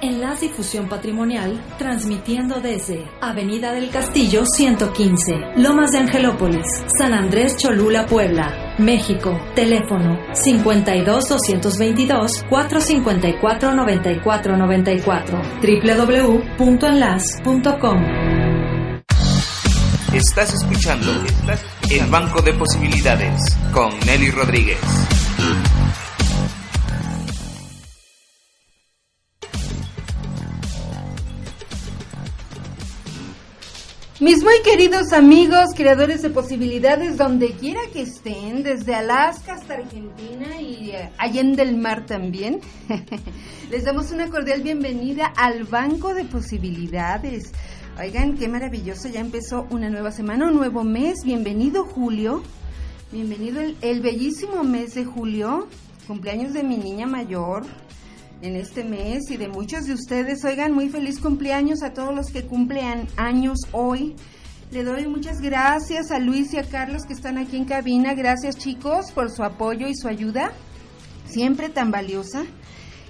Enlace y Fusión Patrimonial, transmitiendo desde Avenida del Castillo 115, Lomas de Angelópolis, San Andrés Cholula, Puebla, México. Teléfono 52 222 454 9494 www.enlace.com. Estás escuchando El Banco de Posibilidades con Nelly Rodríguez. Mis muy queridos amigos, creadores de posibilidades, donde quiera que estén, desde Alaska hasta Argentina y eh, Allende el Mar también, les damos una cordial bienvenida al Banco de Posibilidades. Oigan, qué maravilloso, ya empezó una nueva semana, un nuevo mes. Bienvenido Julio, bienvenido el bellísimo mes de julio, cumpleaños de mi niña mayor, en este mes y de muchos de ustedes. Oigan, muy feliz cumpleaños a todos los que cumplen años hoy. Le doy muchas gracias a Luis y a Carlos que están aquí en cabina. Gracias chicos por su apoyo y su ayuda, siempre tan valiosa.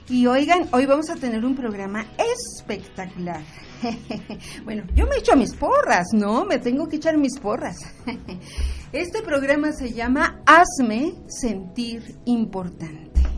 Y oigan, hoy vamos a tener un programa espectacular. bueno, yo me echo mis porras, ¿no? Me tengo que echar mis porras. este programa se llama Hazme sentir importante.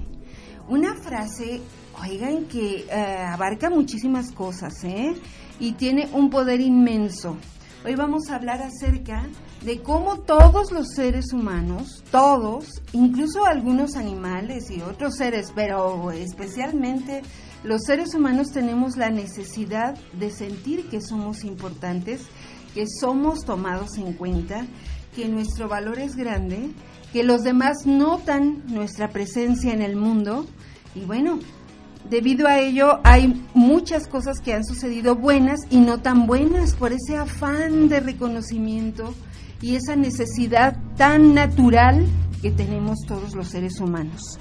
Una frase Oigan que eh, abarca muchísimas cosas, ¿eh? Y tiene un poder inmenso. Hoy vamos a hablar acerca de cómo todos los seres humanos, todos, incluso algunos animales y otros seres, pero especialmente los seres humanos tenemos la necesidad de sentir que somos importantes, que somos tomados en cuenta, que nuestro valor es grande, que los demás notan nuestra presencia en el mundo y bueno, debido a ello hay muchas cosas que han sucedido buenas y no tan buenas por ese afán de reconocimiento y esa necesidad tan natural que tenemos todos los seres humanos.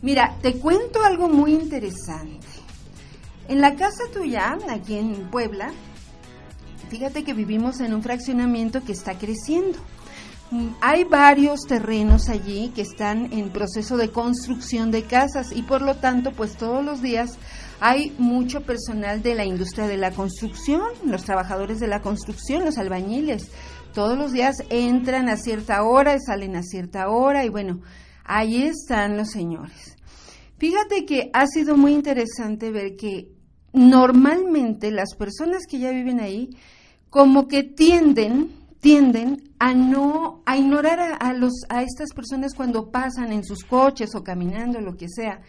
Mira, te cuento algo muy interesante. En la casa tuya, aquí en Puebla, fíjate que vivimos en un fraccionamiento que está creciendo. Hay varios terrenos allí que están en proceso de construcción de casas y por lo tanto, pues todos los días hay mucho personal de la industria de la construcción, los trabajadores de la construcción, los albañiles. Todos los días entran a cierta hora y salen a cierta hora y bueno, ahí están los señores. Fíjate que ha sido muy interesante ver que normalmente las personas que ya viven ahí como que tienden tienden a no a ignorar a, los a estas personas cuando pasan en sus coches o caminando lo que sea.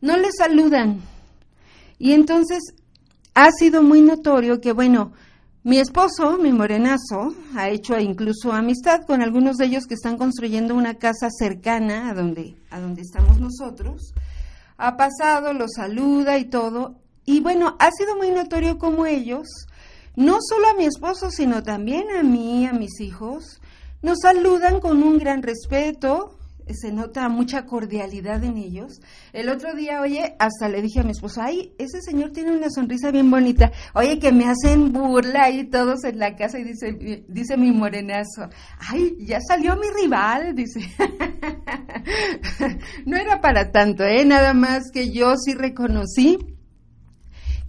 No les saludan. Y entonces ha sido muy notorio que bueno mi esposo mi morenazo ha hecho incluso amistad con algunos de ellos que están construyendo una casa cercana a donde a donde estamos nosotros. Ha pasado los saluda y todo. Y bueno ha sido muy notorio como ellos no solo a mi esposo, sino también a mí, a mis hijos, nos saludan con un gran respeto, se nota mucha cordialidad en ellos. El otro día, oye, hasta le dije a mi esposo, ay, ese señor tiene una sonrisa bien bonita. Oye, que me hacen burla ahí todos en la casa y dice, dice mi morenazo, ay, ya salió mi rival, dice. no era para tanto, ¿eh? Nada más que yo sí reconocí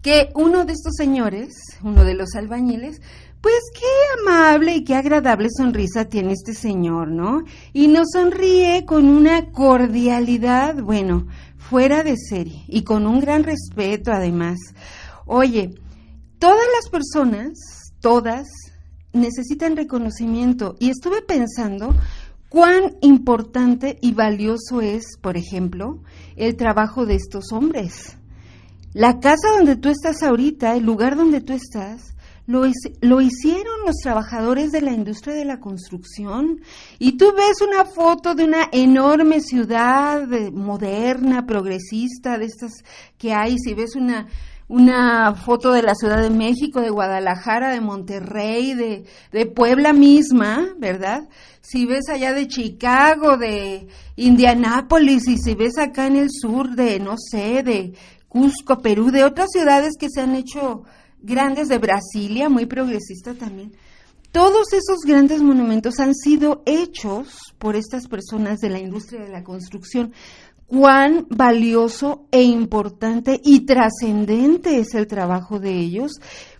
que uno de estos señores, uno de los albañiles, pues qué amable y qué agradable sonrisa tiene este señor, ¿no? Y nos sonríe con una cordialidad, bueno, fuera de serie y con un gran respeto además. Oye, todas las personas, todas, necesitan reconocimiento y estuve pensando cuán importante y valioso es, por ejemplo, el trabajo de estos hombres. La casa donde tú estás ahorita, el lugar donde tú estás, lo, hicieron los trabajadores de la industria de la construcción. Y tú ves una foto de una enorme ciudad moderna, progresista, de estas que hay, si ves una, una foto de la Ciudad de México, de Guadalajara, de Monterrey, de, de Puebla misma, ¿verdad? Si ves allá de Chicago, de Indianápolis, y si ves acá en el sur de, no sé, de Cusco, Perú, de otras ciudades que se han hecho grandes de Brasilia, muy progresista también. Todos esos grandes monumentos han sido hechos por estas personas de la industria de la construcción. Cuán valioso e importante y trascendente es el trabajo de ellos,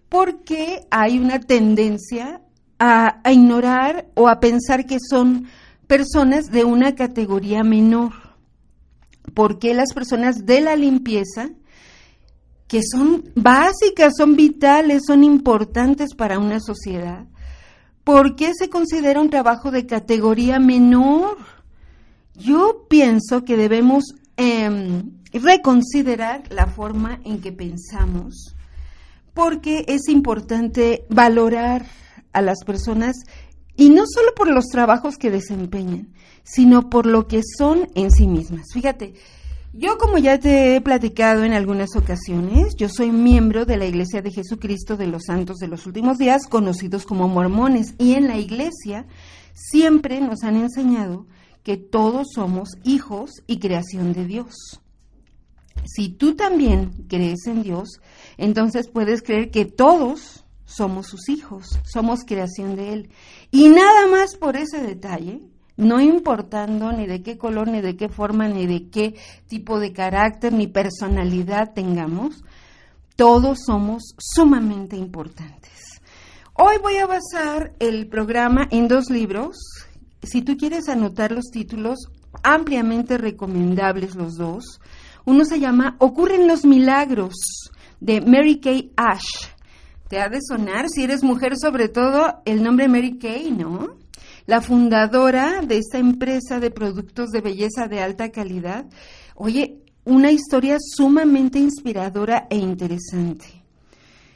porque hay una tendencia a, ignorar o a pensar que son personas de una categoría menor. Porque las personas de la limpieza que son básicas, son vitales, son importantes para una sociedad, ¿por qué se considera un trabajo de categoría menor? Yo pienso que debemos em, reconsiderar la forma en que pensamos, porque es importante valorar a las personas y no solo por los trabajos que desempeñan, sino por lo que son en sí mismas. Fíjate, yo, como ya te he platicado en algunas ocasiones, yo soy miembro de la Iglesia de Jesucristo de los Santos de los Últimos Días, conocidos como mormones, y en la Iglesia siempre nos han enseñado que todos somos hijos y creación de Dios. Si tú también crees en Dios, entonces puedes creer que todos somos sus hijos, somos creación de Él. Y nada más por ese detalle, no importando ni de qué color, ni de qué forma, ni de qué tipo de carácter, ni personalidad tengamos, todos somos sumamente importantes. Hoy voy a basar el programa en dos libros. Si tú quieres anotar los títulos, ampliamente recomendables los dos. Uno se llama Ocurren los Milagros, de Mary Kay Ash. Te ha de sonar, si eres mujer sobre todo, el nombre Mary Kay, ¿no? La fundadora de esta empresa de productos de belleza de alta calidad. Oye, una historia sumamente inspiradora e interesante.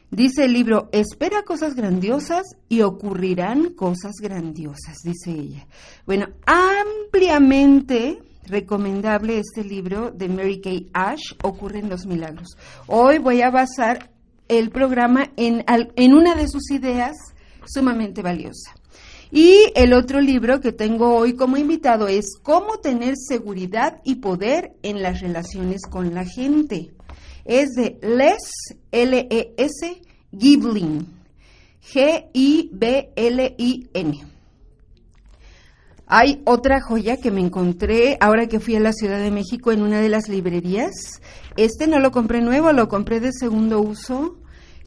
Dice el libro, espera cosas grandiosas y ocurrirán cosas grandiosas, dice ella. Bueno, ampliamente recomendable este libro de Mary Kay Ash, Ocurren los Milagros. Hoy voy a basar el programa en, en una de sus ideas sumamente valiosa. Y el otro libro que tengo hoy como invitado es Cómo tener seguridad y poder en las relaciones con la gente. Es de Les, L-E-S, Giblin, G-I-B-L-I-N. Hay otra joya que me encontré ahora que fui a la Ciudad de México en una de las librerías. Este no lo compré nuevo, lo compré de segundo uso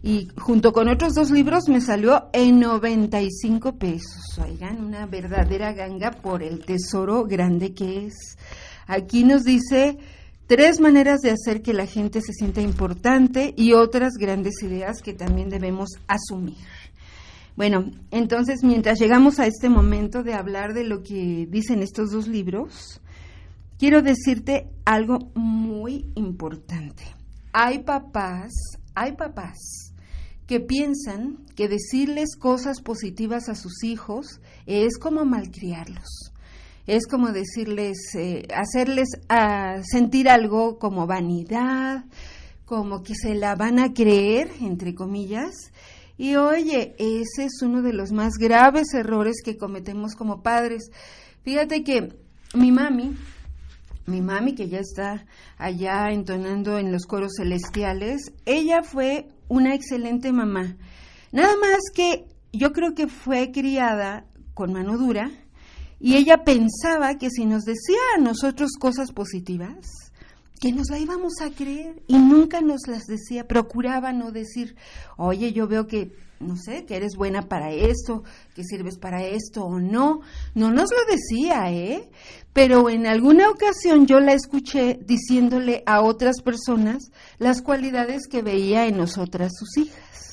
y junto con otros dos libros me salió en 95 pesos. Oigan, una verdadera ganga por el tesoro grande que es. Aquí nos dice tres maneras de hacer que la gente se sienta importante y otras grandes ideas que también debemos asumir. Bueno, entonces mientras llegamos a este momento de hablar de lo que dicen estos dos libros, quiero decirte algo muy importante. Hay papás, hay papás que piensan que decirles cosas positivas a sus hijos es como malcriarlos. Es como decirles, eh, hacerles ah, sentir algo como vanidad, como que se la van a creer, entre comillas. Y oye, ese es uno de los más graves errores que cometemos como padres. Fíjate que mi mami, mi mami que ya está allá entonando en los coros celestiales, ella fue una excelente mamá. Nada más que yo creo que fue criada con mano dura y ella pensaba que si nos decía a nosotros cosas positivas, que nos la íbamos a creer y nunca nos las decía, procuraba no decir, oye, yo veo que, no sé, que eres buena para esto, que sirves para esto o no. No nos lo decía, ¿eh? Pero en alguna ocasión yo la escuché diciéndole a otras personas las cualidades que veía en nosotras sus hijas.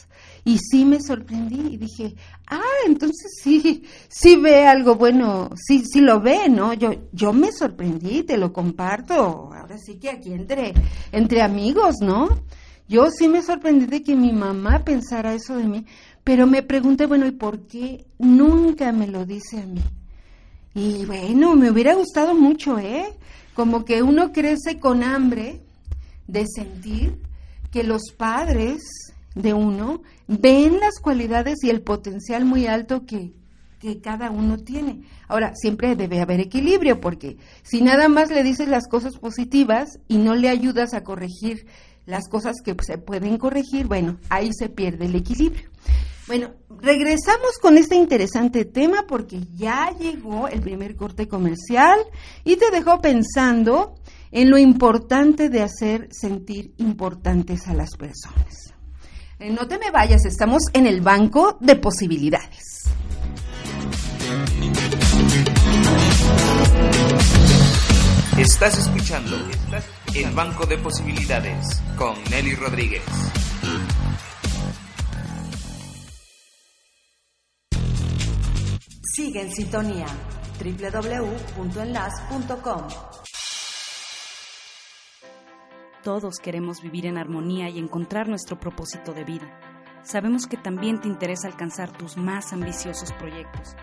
Y sí me sorprendí y dije, ah, entonces sí, sí ve algo bueno, sí, sí lo ve, ¿no? Yo, yo me sorprendí, te lo comparto, ahora sí que aquí entre, entre amigos, ¿no? Yo sí me sorprendí de que mi mamá pensara eso de mí, pero me pregunté, bueno, ¿y por qué nunca me lo dice a mí? Y bueno, me hubiera gustado mucho, ¿eh? Como que uno crece con hambre de sentir que los padres de uno ven las cualidades y el potencial muy alto que, que cada uno tiene. Ahora, siempre debe haber equilibrio, porque si nada más le dices las cosas positivas y no le ayudas a corregir las cosas que se pueden corregir, bueno, ahí se pierde el equilibrio. Bueno, regresamos con este interesante tema porque ya llegó el primer corte comercial y te dejó pensando en lo importante de hacer sentir importantes a las personas. Eh, no te me vayas, estamos en el banco de posibilidades. Estás escuchando El Banco de Posibilidades con Nelly Rodríguez. Sigue en sintonía www.enlace.com. Todos queremos vivir en armonía y encontrar nuestro propósito de vida. Sabemos que también te interesa alcanzar tus más ambiciosos proyectos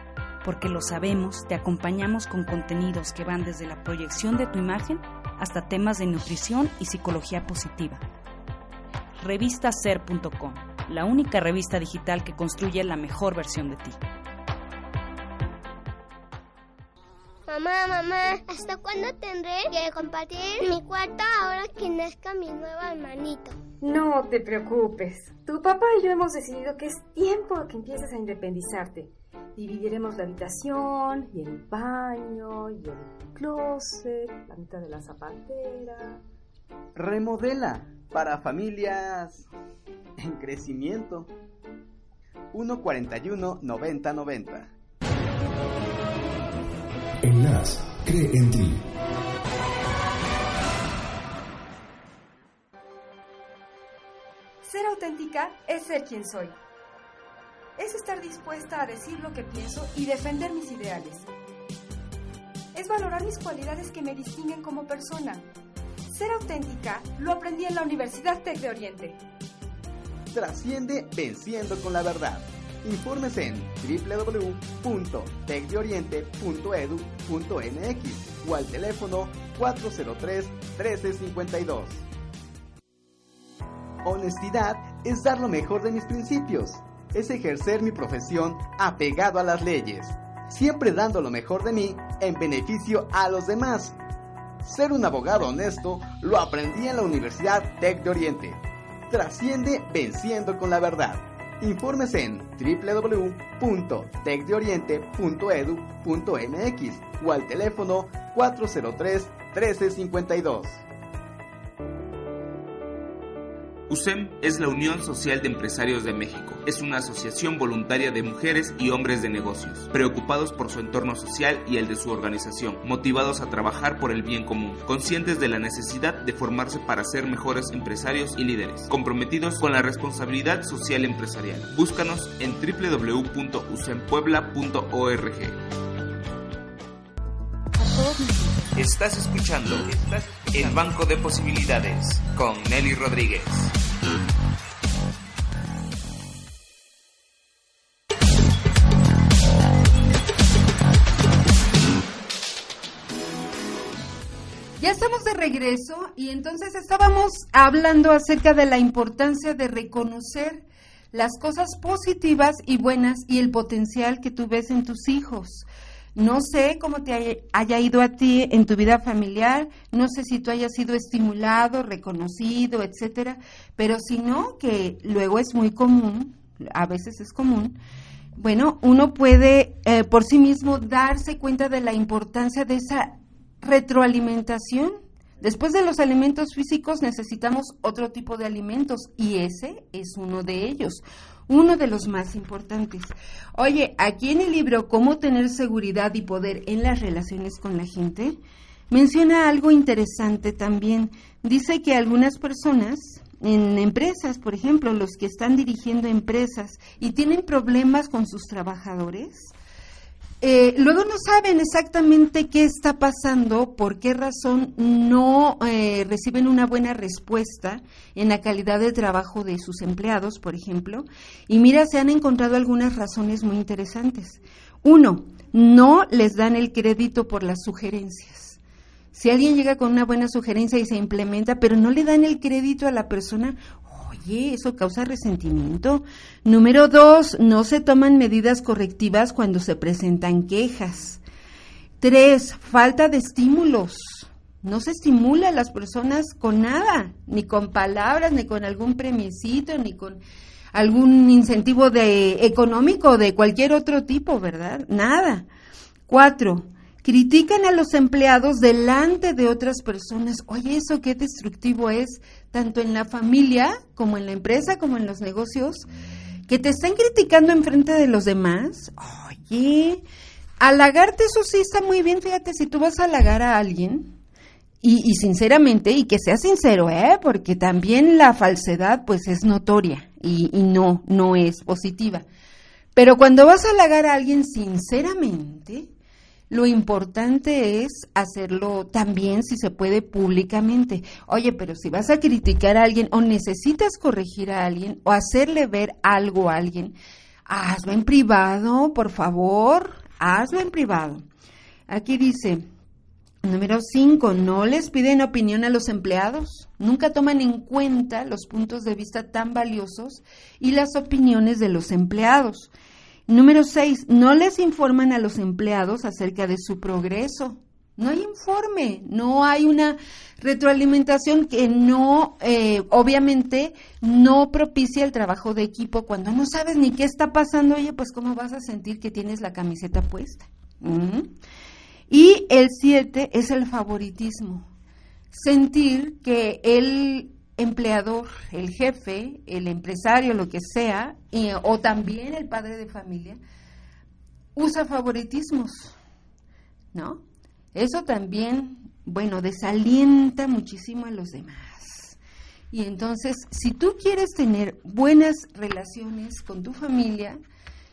porque lo sabemos, te acompañamos con contenidos que van desde la proyección de tu imagen hasta temas de nutrición y psicología positiva. Revistaser.com, la única revista digital que construye la mejor versión de ti. Mamá, mamá, ¿hasta cuándo tendré que compartir mi cuarto ahora que nazca mi nuevo hermanito? No te preocupes. Tu papá y yo hemos decidido que es tiempo que empieces a independizarte. Dividiremos la habitación y el baño y el closet, la mitad de la zapatera. Remodela para familias en crecimiento. 141 90 90. Enlace, cree en ti. Ser auténtica es ser quien soy es estar dispuesta a decir lo que pienso y defender mis ideales. Es valorar mis cualidades que me distinguen como persona. Ser auténtica lo aprendí en la Universidad Tec de Oriente. Trasciende venciendo con la verdad. Informes en www.tecdeoriente.edu.mx o al teléfono 403-1352. Honestidad es dar lo mejor de mis principios es ejercer mi profesión apegado a las leyes, siempre dando lo mejor de mí en beneficio a los demás. Ser un abogado honesto lo aprendí en la Universidad Tec de Oriente. Trasciende venciendo con la verdad. Informes en www.tecdeoriente.edu.mx o al teléfono 403 1352. USEM es la Unión Social de Empresarios de México. Es una asociación voluntaria de mujeres y hombres de negocios, preocupados por su entorno social y el de su organización, motivados a trabajar por el bien común, conscientes de la necesidad de formarse para ser mejores empresarios y líderes, comprometidos con la responsabilidad social empresarial. Búscanos en www.usempuebla.org. Estás escuchando El Banco de Posibilidades con Nelly Rodríguez. Estamos de regreso y entonces estábamos hablando acerca de la importancia de reconocer las cosas positivas y buenas y el potencial que tú ves en tus hijos. No sé cómo te haya ido a ti en tu vida familiar, no sé si tú hayas sido estimulado, reconocido, etcétera, pero si no, que luego es muy común, a veces es común, bueno, uno puede eh, por sí mismo darse cuenta de la importancia de esa retroalimentación. Después de los alimentos físicos necesitamos otro tipo de alimentos y ese es uno de ellos uno de los más importantes. Oye, aquí en el libro Cómo tener seguridad y poder en las relaciones con la gente, menciona algo interesante también. Dice que algunas personas en empresas, por ejemplo, los que están dirigiendo empresas y tienen problemas con sus trabajadores, eh, luego no saben exactamente qué está pasando, por qué razón no eh, reciben una buena respuesta en la calidad de trabajo de sus empleados, por ejemplo. Y mira, se han encontrado algunas razones muy interesantes. Uno, no les dan el crédito por las sugerencias. Si alguien llega con una buena sugerencia y se implementa, pero no le dan el crédito a la persona, Oye, eso causa resentimiento. Número dos, no se toman medidas correctivas cuando se presentan quejas. Tres, falta de estímulos. No se estimula a las personas con nada, ni con palabras, ni con algún premiecito, ni con algún incentivo de económico de cualquier otro tipo, ¿verdad? Nada. Cuatro, critican a los empleados delante de otras personas. Oye, eso qué destructivo es, tanto en la familia como en la empresa, como en los negocios, que te estén criticando en frente de los demás. Oye, halagarte eso sí está muy bien, fíjate, si tú vas a halagar a alguien, y, sinceramente, y que sea sincero, ¿eh? porque también la falsedad pues es notoria y, y no, no es positiva. Pero cuando vas a halagar a alguien sinceramente, lo importante es hacerlo también, si se puede, públicamente. Oye, pero si vas a criticar a alguien o necesitas corregir a alguien o hacerle ver algo a alguien, hazlo en privado, por favor, hazlo en privado. Aquí dice, número 5, no les piden opinión a los empleados. Nunca toman en cuenta los puntos de vista tan valiosos y las opiniones de los empleados. Número seis, no les informan a los empleados acerca de su progreso. No hay informe, no hay una retroalimentación que no, eh, obviamente, no propicia el trabajo de equipo. Cuando no sabes ni qué está pasando, oye, pues cómo vas a sentir que tienes la camiseta puesta. Y el siete es el favoritismo. Sentir que el empleador, el jefe, el empresario, lo que sea, o también el padre de familia, usa favoritismos, ¿no? Eso también, bueno, desalienta muchísimo a los demás. Y entonces, si tú quieres tener buenas relaciones con tu familia,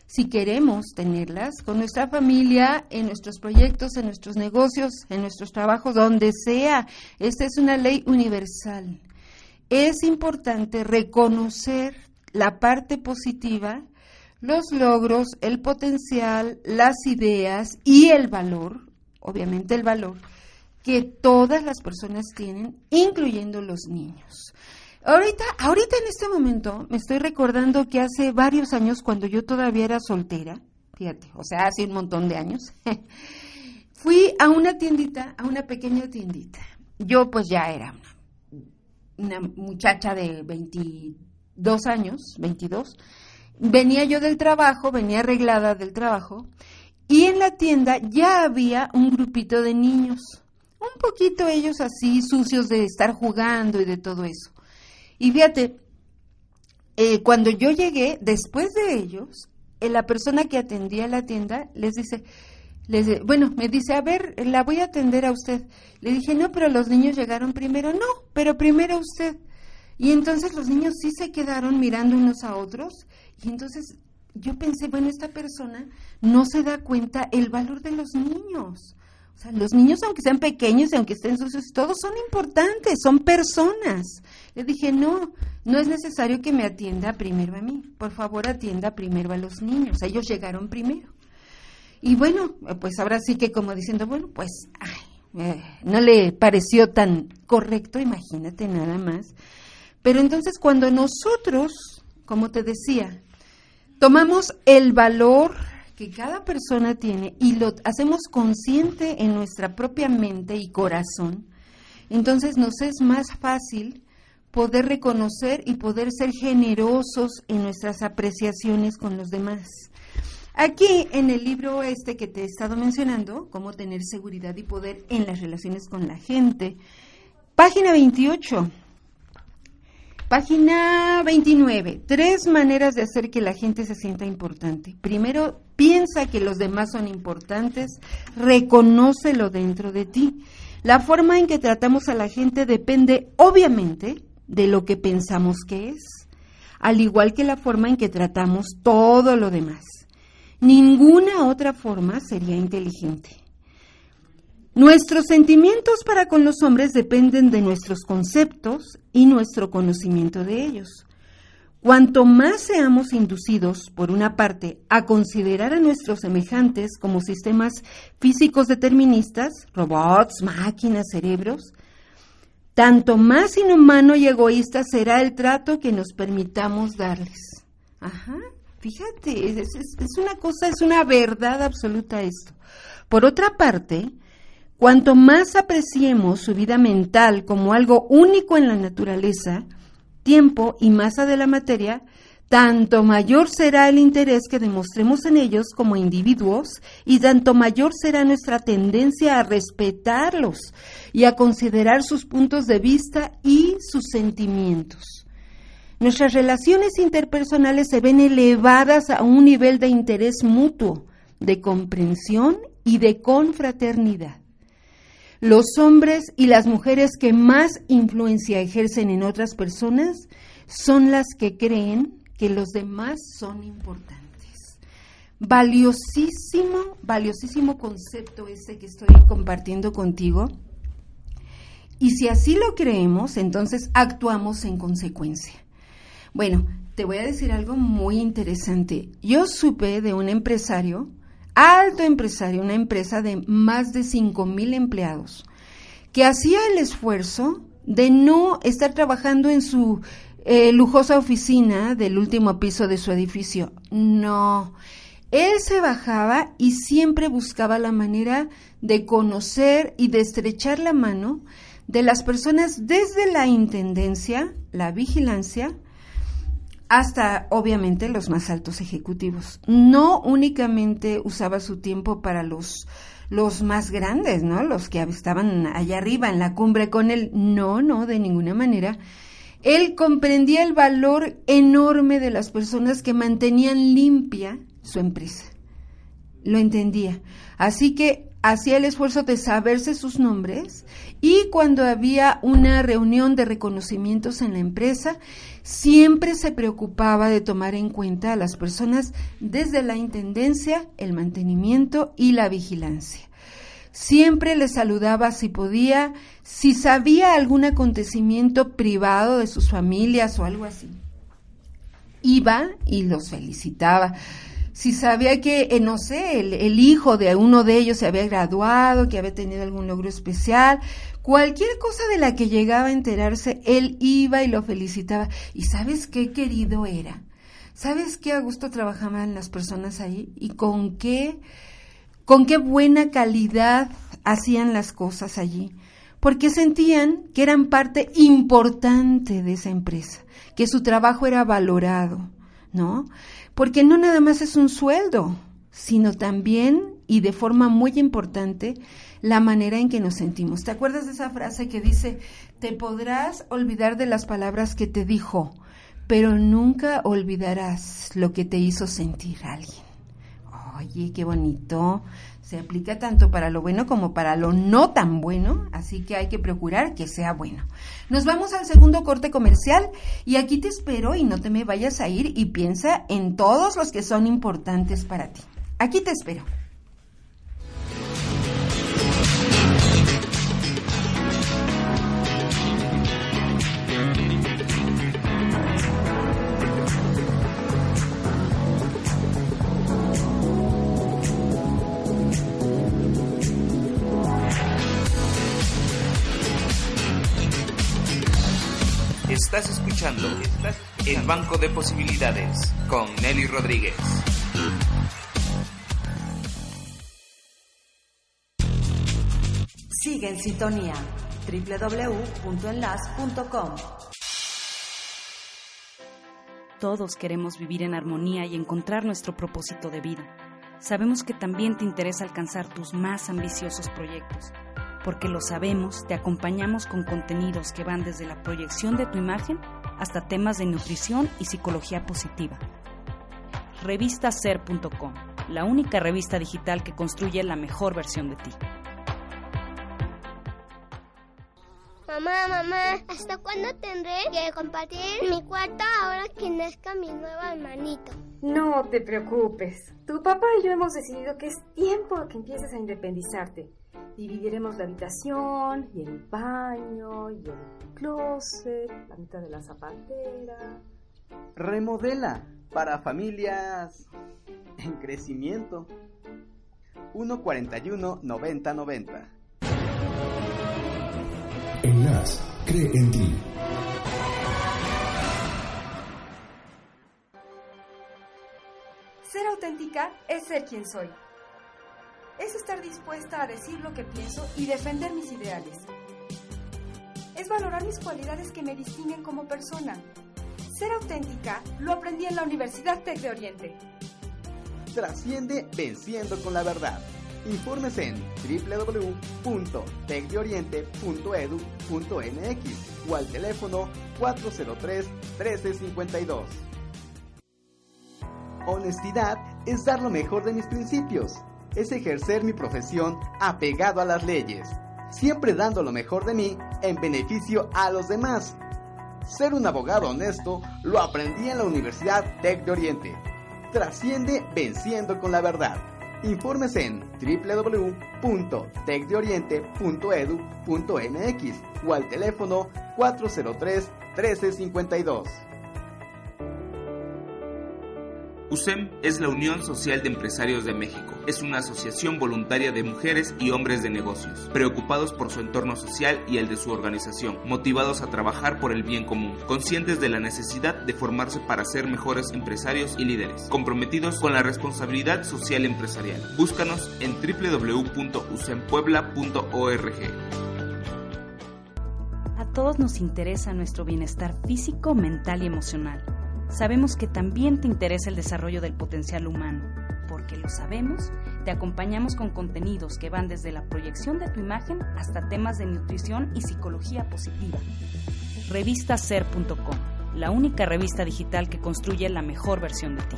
si queremos tenerlas con nuestra familia, en nuestros proyectos, en nuestros negocios, en nuestros trabajos, donde sea, esta es una ley universal es importante reconocer la parte positiva, los logros, el potencial, las ideas y el valor, obviamente el valor, que todas las personas tienen, incluyendo los niños. Ahorita, ahorita en este momento me estoy recordando que hace varios años, cuando yo todavía era soltera, fíjate, o sea, hace un montón de años, fui a una tiendita, a una pequeña tiendita. Yo pues ya era una una muchacha de 22 años, 22, venía yo del trabajo, venía arreglada del trabajo, y en la tienda ya había un grupito de niños, un poquito ellos así sucios de estar jugando y de todo eso. Y fíjate, eh, cuando yo llegué, después de ellos, eh, la persona que atendía la tienda les dice, bueno, me dice, a ver, la voy a atender a usted. Le dije, no, pero los niños llegaron primero. No, pero primero usted. Y entonces los niños sí se quedaron mirando unos a otros. Y entonces yo pensé, bueno, esta persona no se da cuenta el valor de los niños. O sea, los niños, aunque sean pequeños y aunque estén sucios, todos son importantes, son personas. Le dije, no, no es necesario que me atienda primero a mí. Por favor, atienda primero a los niños. Ellos llegaron primero. Y bueno, pues ahora sí que como diciendo, bueno, pues eh, no le pareció tan correcto, imagínate nada más. Pero entonces cuando nosotros, como te decía, tomamos el valor que cada persona tiene y lo hacemos consciente en nuestra propia mente y corazón, entonces nos es más fácil poder reconocer y poder ser generosos en nuestras apreciaciones con los demás. Aquí en el libro este que te he estado mencionando, cómo tener seguridad y poder en las relaciones con la gente, página 28. Página 29. Tres maneras de hacer que la gente se sienta importante. Primero, piensa que los demás son importantes, reconócelo dentro de ti. La forma en que tratamos a la gente depende, obviamente, de lo que pensamos que es, al igual que la forma en que tratamos todo lo demás. Ninguna otra forma sería inteligente. Nuestros sentimientos para con los hombres dependen de nuestros conceptos y nuestro conocimiento de ellos. Cuanto más seamos inducidos, por una parte, a considerar a nuestros semejantes como sistemas físicos deterministas, robots, máquinas, cerebros, tanto más inhumano y egoísta será el trato que nos permitamos darles. Ajá, fíjate, es, una cosa, es una verdad absoluta esto. Por otra parte, cuanto más apreciemos su vida mental como algo único en la naturaleza, tiempo y masa de la materia, tanto mayor será el interés que demostremos en ellos como individuos y tanto mayor será nuestra tendencia a respetarlos y a considerar sus puntos de vista y sus sentimientos. Nuestras relaciones interpersonales se ven elevadas a un nivel de interés mutuo, de comprensión y de confraternidad. Los hombres y las mujeres que más influencia ejercen en otras personas son las que creen que los demás son importantes. Valiosísimo, valiosísimo concepto ese que estoy compartiendo contigo. Y si así lo creemos, entonces actuamos en consecuencia. Bueno, te voy a decir algo muy interesante. Yo supe de un empresario alto empresario, una empresa de más de 5 mil empleados, que hacía el esfuerzo de no estar trabajando en su eh, lujosa oficina del último piso de su edificio. No, él se bajaba y siempre buscaba la manera de conocer y de estrechar la mano de las personas desde la intendencia, la vigilancia, hasta obviamente los más altos ejecutivos. No únicamente usaba su tiempo para los los más grandes, ¿no? Los que estaban allá arriba en la cumbre con él. No, no, de ninguna manera. Él comprendía el valor enorme de las personas que mantenían limpia su empresa. Lo entendía. Así que hacía el esfuerzo de saberse sus nombres y cuando había una reunión de reconocimientos en la empresa, siempre se preocupaba de tomar en cuenta a las personas desde la intendencia, el mantenimiento y la vigilancia. Siempre les saludaba si podía, si sabía algún acontecimiento privado de sus familias o algo así. Iba y los felicitaba si sabía que, eh, no sé, el, hijo de uno de ellos se había graduado, que había tenido algún logro especial, cualquier cosa de la que llegaba a enterarse, él iba y lo felicitaba. ¿Y sabes qué querido era? ¿Sabes qué a gusto trabajaban las personas ahí? ¿Y con qué, con qué buena calidad hacían las cosas allí? Porque sentían que eran parte importante de esa empresa, que su trabajo era valorado, ¿no? Porque no nada más es un sueldo, sino también, y de forma muy importante, la manera en que nos sentimos. ¿Te acuerdas de esa frase que dice, te podrás olvidar de las palabras que te dijo, pero nunca olvidarás lo que te hizo sentir alguien? Oye, qué bonito se aplica tanto para lo bueno como para lo no tan bueno, así que hay que procurar que sea bueno. Nos vamos al segundo corte comercial y aquí te espero y no te me vayas a ir y piensa en todos los que son importantes para ti. Aquí te espero. Escuchando El Banco de Posibilidades con Nelly Rodríguez. Sigue en sintonía www.enlas.com. Todos queremos vivir en armonía y encontrar nuestro propósito de vida. Sabemos que también te interesa alcanzar tus más ambiciosos proyectos porque lo sabemos, te acompañamos con contenidos que van desde la proyección de tu imagen hasta temas de nutrición y psicología positiva. Revistaser.com, la única revista digital que construye la mejor versión de ti. Mamá, mamá, ¿hasta cuándo tendré que compartir mi cuarto ahora que nazca mi nuevo hermanito. No te preocupes. Tu papá y yo hemos decidido que es tiempo que empieces a independizarte. Dividiremos la habitación y el baño y el closet, la mitad de la zapatera. Remodela para familias en crecimiento. 141 90 90. Enlace, cree en ti. Ser auténtica es ser quien soy. Es estar dispuesta a decir lo que pienso y defender mis ideales. Es valorar mis cualidades que me distinguen como persona. Ser auténtica lo aprendí en la Universidad Tec de Oriente. Trasciende venciendo con la verdad. Informes en www.tecdeoriente.edu.mx o al teléfono 403-1352. Honestidad es dar lo mejor de mis principios. Es ejercer mi profesión apegado a las leyes, siempre dando lo mejor de mí en beneficio a los demás. Ser un abogado honesto lo aprendí en la Universidad Tec de Oriente. Trasciende venciendo con la verdad. Informes en www.tecdeoriente.edu.mx o al teléfono 403 1352. USEM es la Unión Social de Empresarios de México. Es una asociación voluntaria de mujeres y hombres de negocios, preocupados por su entorno social y el de su organización, motivados a trabajar por el bien común, conscientes de la necesidad de formarse para ser mejores empresarios y líderes, comprometidos con la responsabilidad social empresarial. Búscanos en www.usempuebla.org. A todos nos interesa nuestro bienestar físico, mental y emocional. Sabemos que también te interesa el desarrollo del potencial humano. Porque lo sabemos, te acompañamos con contenidos que van desde la proyección de tu imagen hasta temas de nutrición y psicología positiva. Revistaser.com, la única revista digital que construye la mejor versión de ti.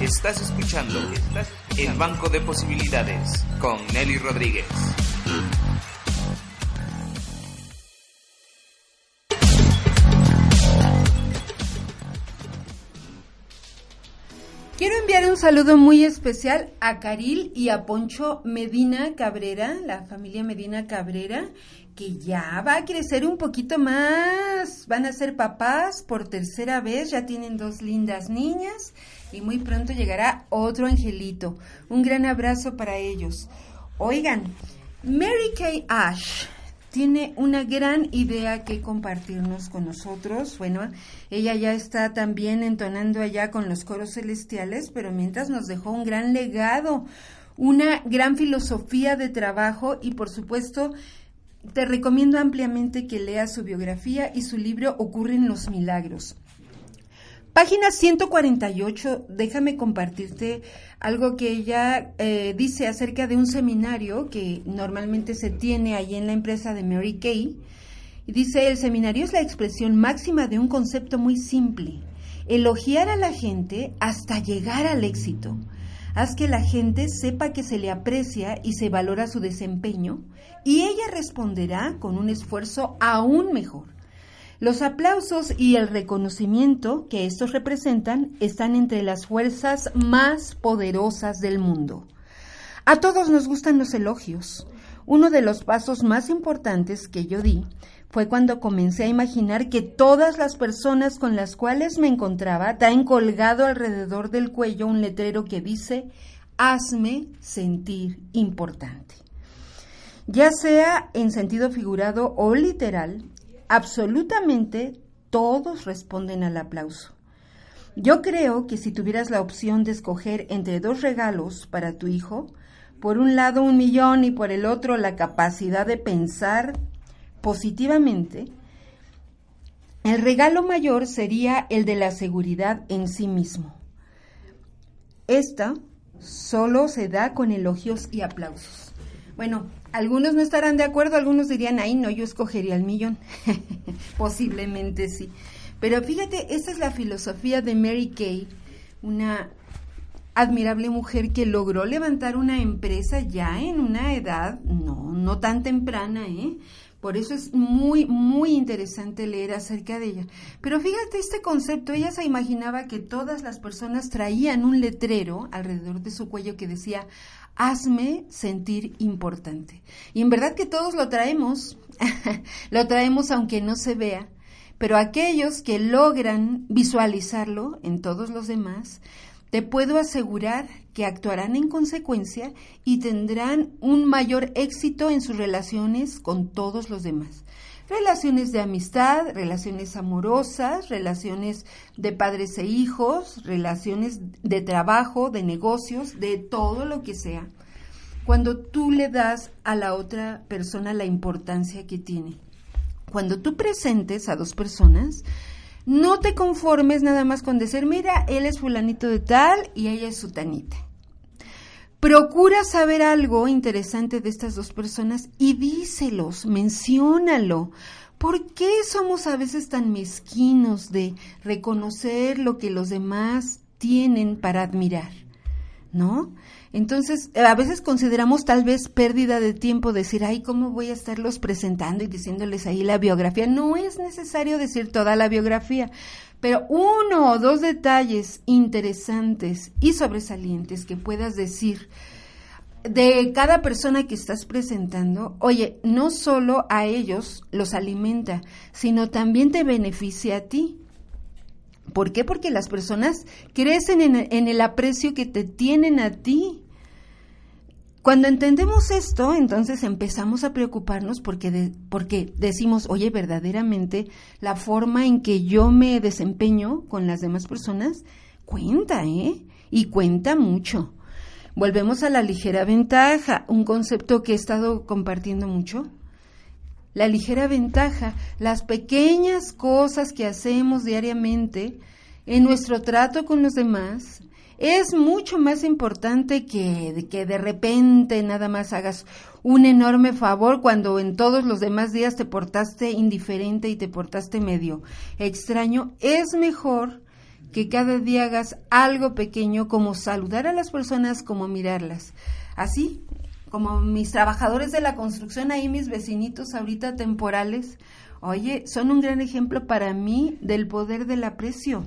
Estás escuchando El Banco de Posibilidades con Nelly Rodríguez. Quiero enviar un saludo muy especial a Caril y a Poncho Medina Cabrera, la familia Medina Cabrera, que ya va a crecer un poquito más. Van a ser papás por tercera vez, ya tienen dos lindas niñas y muy pronto llegará otro angelito. Un gran abrazo para ellos. Oigan, Mary Kay Ash tiene una gran idea que compartirnos con nosotros. Bueno, ella ya está también entonando allá con los coros celestiales, pero mientras nos dejó un gran legado, una gran filosofía de trabajo y por supuesto te recomiendo ampliamente que leas su biografía y su libro Ocurren los Milagros. Página 148, déjame compartirte algo que ella eh, dice acerca de un seminario que normalmente se tiene ahí en la empresa de Mary Kay. Y dice, el seminario es la expresión máxima de un concepto muy simple, elogiar a la gente hasta llegar al éxito. Haz que la gente sepa que se le aprecia y se valora su desempeño y ella responderá con un esfuerzo aún mejor. Los aplausos y el reconocimiento que estos representan están entre las fuerzas más poderosas del mundo. A todos nos gustan los elogios. Uno de los pasos más importantes que yo di fue cuando comencé a imaginar que todas las personas con las cuales me encontraba traen colgado alrededor del cuello un letrero que dice hazme sentir importante. Ya sea en sentido figurado o literal, absolutamente todos responden al aplauso. Yo creo que si tuvieras la opción de escoger entre dos regalos para tu hijo, por un lado un millón y por el otro la capacidad de pensar positivamente, el regalo mayor sería el de la seguridad en sí mismo. Esta solo se da con elogios y aplausos. Bueno, algunos no estarán de acuerdo, algunos dirían, ay, no, yo escogería el millón. Posiblemente sí. Pero fíjate, esta es la filosofía de Mary Kay, una admirable mujer que logró levantar una empresa ya en una edad no, no tan temprana, ¿eh? Por eso es muy, muy interesante leer acerca de ella. Pero fíjate este concepto, ella se imaginaba que todas las personas traían un letrero alrededor de su cuello que decía, hazme sentir importante. Y en verdad que todos lo traemos, lo traemos aunque no se vea, pero aquellos que logran visualizarlo en todos los demás, te puedo asegurar que actuarán en consecuencia y tendrán un mayor éxito en sus relaciones con todos los demás. Relaciones de amistad, relaciones amorosas, relaciones de padres e hijos, relaciones de trabajo, de negocios, de todo lo que sea. Cuando tú le das a la otra persona la importancia que tiene. Cuando tú presentes a dos personas, no te conformes nada más con decir, mira, él es fulanito de tal y ella es sutanita. Procura saber algo interesante de estas dos personas y díselos, menciónalo. ¿Por qué somos a veces tan mezquinos de reconocer lo que los demás tienen para admirar? ¿No? Entonces, a veces consideramos tal vez pérdida de tiempo decir, ay, ¿cómo voy a estarlos presentando y diciéndoles ahí la biografía? No es necesario decir toda la biografía, pero uno o dos detalles interesantes y sobresalientes que puedas decir de cada persona que estás presentando, oye, no solo a ellos los alimenta, sino también te beneficia a ti. ¿Por qué? Porque las personas crecen en, en, el aprecio que te tienen a ti. Cuando entendemos esto, entonces empezamos a preocuparnos porque, porque decimos, oye, verdaderamente la forma en que yo me desempeño con las demás personas cuenta, ¿eh? Y cuenta mucho. Volvemos a la ligera ventaja, un concepto que he estado compartiendo mucho. La ligera ventaja, las pequeñas cosas que hacemos diariamente en nuestro trato con los demás, es mucho más importante que, que de repente nada más hagas un enorme favor cuando en todos los demás días te portaste indiferente y te portaste medio extraño. Es mejor que cada día hagas algo pequeño como saludar a las personas, como mirarlas. Así, como mis trabajadores de la construcción, ahí mis vecinitos ahorita temporales, oye, son un gran ejemplo para mí del poder del aprecio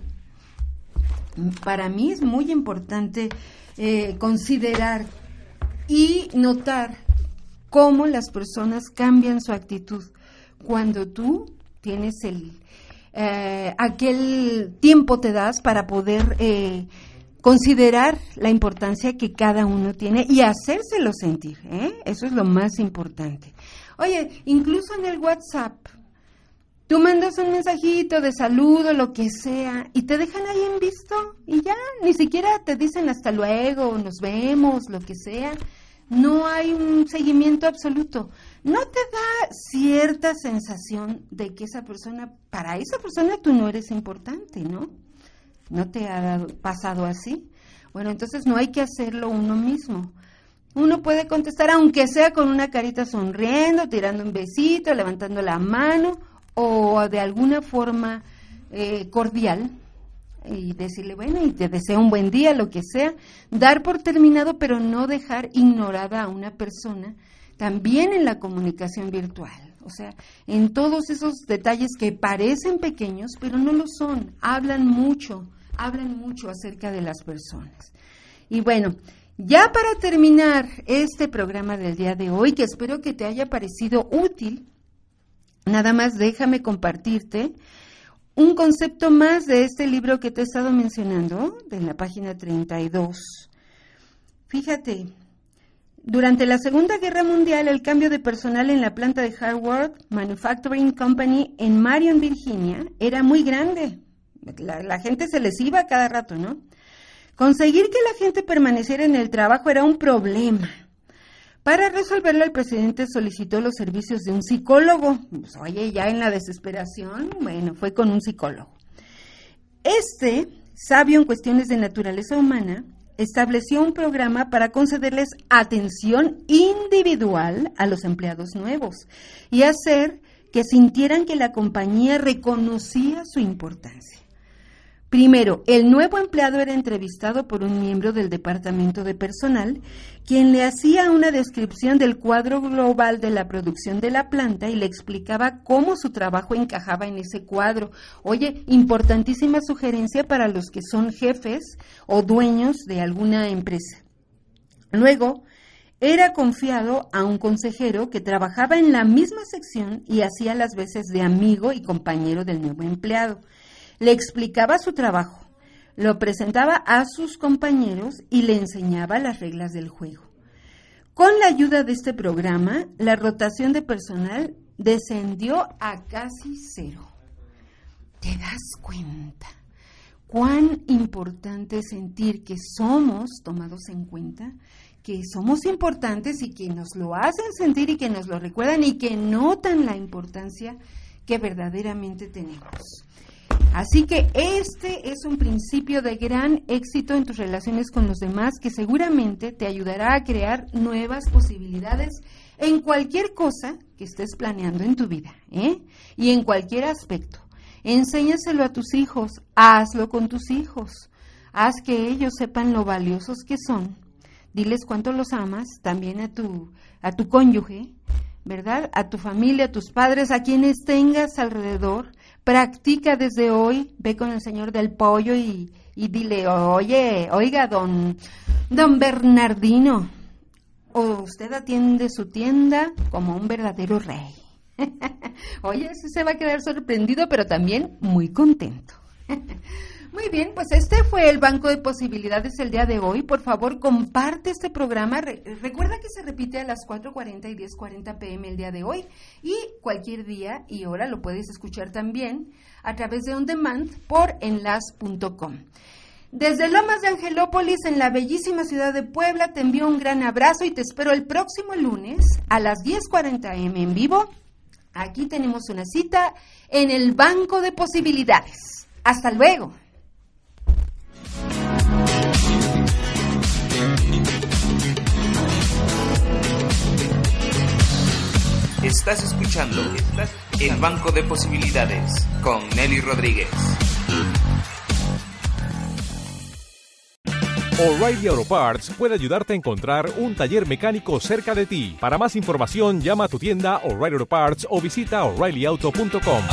para mí es muy importante eh, considerar y notar cómo las personas cambian su actitud cuando tú tienes el eh, aquel tiempo te das para poder eh, considerar la importancia que cada uno tiene y hacérselo sentir. Eso es lo más importante. Oye, incluso en el WhatsApp, Tú mandas un mensajito de saludo, lo que sea, y te dejan ahí en visto y ya, ni siquiera te dicen hasta luego, nos vemos, lo que sea. No hay un seguimiento absoluto. ¿No te da cierta sensación de que esa persona, para esa persona tú no eres importante, ¿no? ¿No te ha pasado así? Bueno, entonces no hay que hacerlo uno mismo. Uno puede contestar, aunque sea con una carita sonriendo, tirando un besito, levantando la mano, o de alguna forma eh, cordial y decirle, bueno, y te deseo un buen día, lo que sea, dar por terminado, pero no dejar ignorada a una persona, también en la comunicación virtual. O sea, en todos esos detalles que parecen pequeños, pero no lo son, hablan mucho, hablan mucho acerca de las personas. Y bueno, ya para terminar este programa del día de hoy, que espero que te haya parecido útil, Nada más déjame compartirte un concepto más de este libro que te he estado mencionando, de la página 32. Fíjate, durante la Segunda Guerra Mundial, el cambio de personal en la planta de Harvard Manufacturing Company en Marion, Virginia, era muy grande. La, gente se les iba cada rato, ¿no? Conseguir que la gente permaneciera en el trabajo era un problema. Para resolverlo, el presidente solicitó los servicios de un psicólogo. Pues, oye, ya en la desesperación, bueno, fue con un psicólogo. Este, sabio en cuestiones de naturaleza humana, estableció un programa para concederles atención individual a los empleados nuevos y hacer que sintieran que la compañía reconocía su importancia. Primero, el nuevo empleado era entrevistado por un miembro del departamento de personal, quien le hacía una descripción del cuadro global de la producción de la planta y le explicaba cómo su trabajo encajaba en ese cuadro. Oye, importantísima sugerencia para los que son jefes o dueños de alguna empresa. Luego, era confiado a un consejero que trabajaba en la misma sección y hacía las veces de amigo y compañero del nuevo empleado le explicaba su trabajo, lo presentaba a sus compañeros y le enseñaba las reglas del juego. Con la ayuda de este programa, la rotación de personal descendió a casi cero. ¿Te das cuenta cuán importante es sentir que somos tomados en cuenta? que somos importantes y que nos lo hacen sentir y que nos lo recuerdan y que notan la importancia que verdaderamente tenemos. Así que este es un principio de gran éxito en tus relaciones con los demás que seguramente te ayudará a crear nuevas posibilidades en cualquier cosa que estés planeando en tu vida ¿eh? y en cualquier aspecto. Enséñaselo a tus hijos, hazlo con tus hijos, haz que ellos sepan lo valiosos que son. Diles cuánto los amas, también a tu, a tu cónyuge, ¿verdad? A tu familia, a tus padres, a quienes tengas alrededor practica desde hoy, ve con el señor del pollo y, dile, oye, oiga, don, don Bernardino, usted atiende su tienda como un verdadero rey. oye, se va a quedar sorprendido, pero también muy contento. Muy bien, pues este fue el Banco de Posibilidades el día de hoy. Por favor, comparte este programa. recuerda que se repite a las 4.40 y 10.40 pm el día de hoy. Y cualquier día y hora lo puedes escuchar también a través de On Demand por enlace.com. Desde Lomas de Angelópolis, en la bellísima ciudad de Puebla, te envío un gran abrazo y te espero el próximo lunes a las 10.40 am en vivo. Aquí tenemos una cita en el Banco de Posibilidades. Hasta luego. Estás escuchando El Banco de Posibilidades con Nelly Rodríguez. O'Reilly Auto Parts puede ayudarte a encontrar un taller mecánico cerca de ti. Para más información, llama a tu tienda O'Reilly Auto Parts o visita oreillyauto.com.